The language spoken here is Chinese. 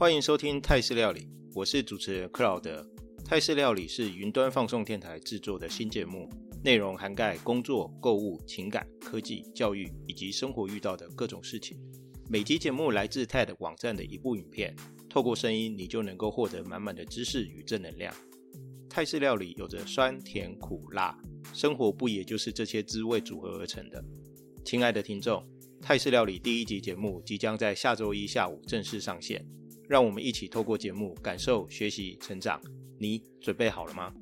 欢迎收听泰式料理，我是主持人克劳德。泰式料理是云端放送电台制作的新节目，内容涵盖工作、购物、情感、科技、教育以及生活遇到的各种事情。每集节目来自 TED 网站的一部影片，透过声音，你就能够获得满满的知识与正能量。泰式料理有着酸甜苦辣，生活不也就是这些滋味组合而成的？亲爱的听众，泰式料理第一集节目即将在下周一下午正式上线，让我们一起透过节目感受、学习、成长。你准备好了吗？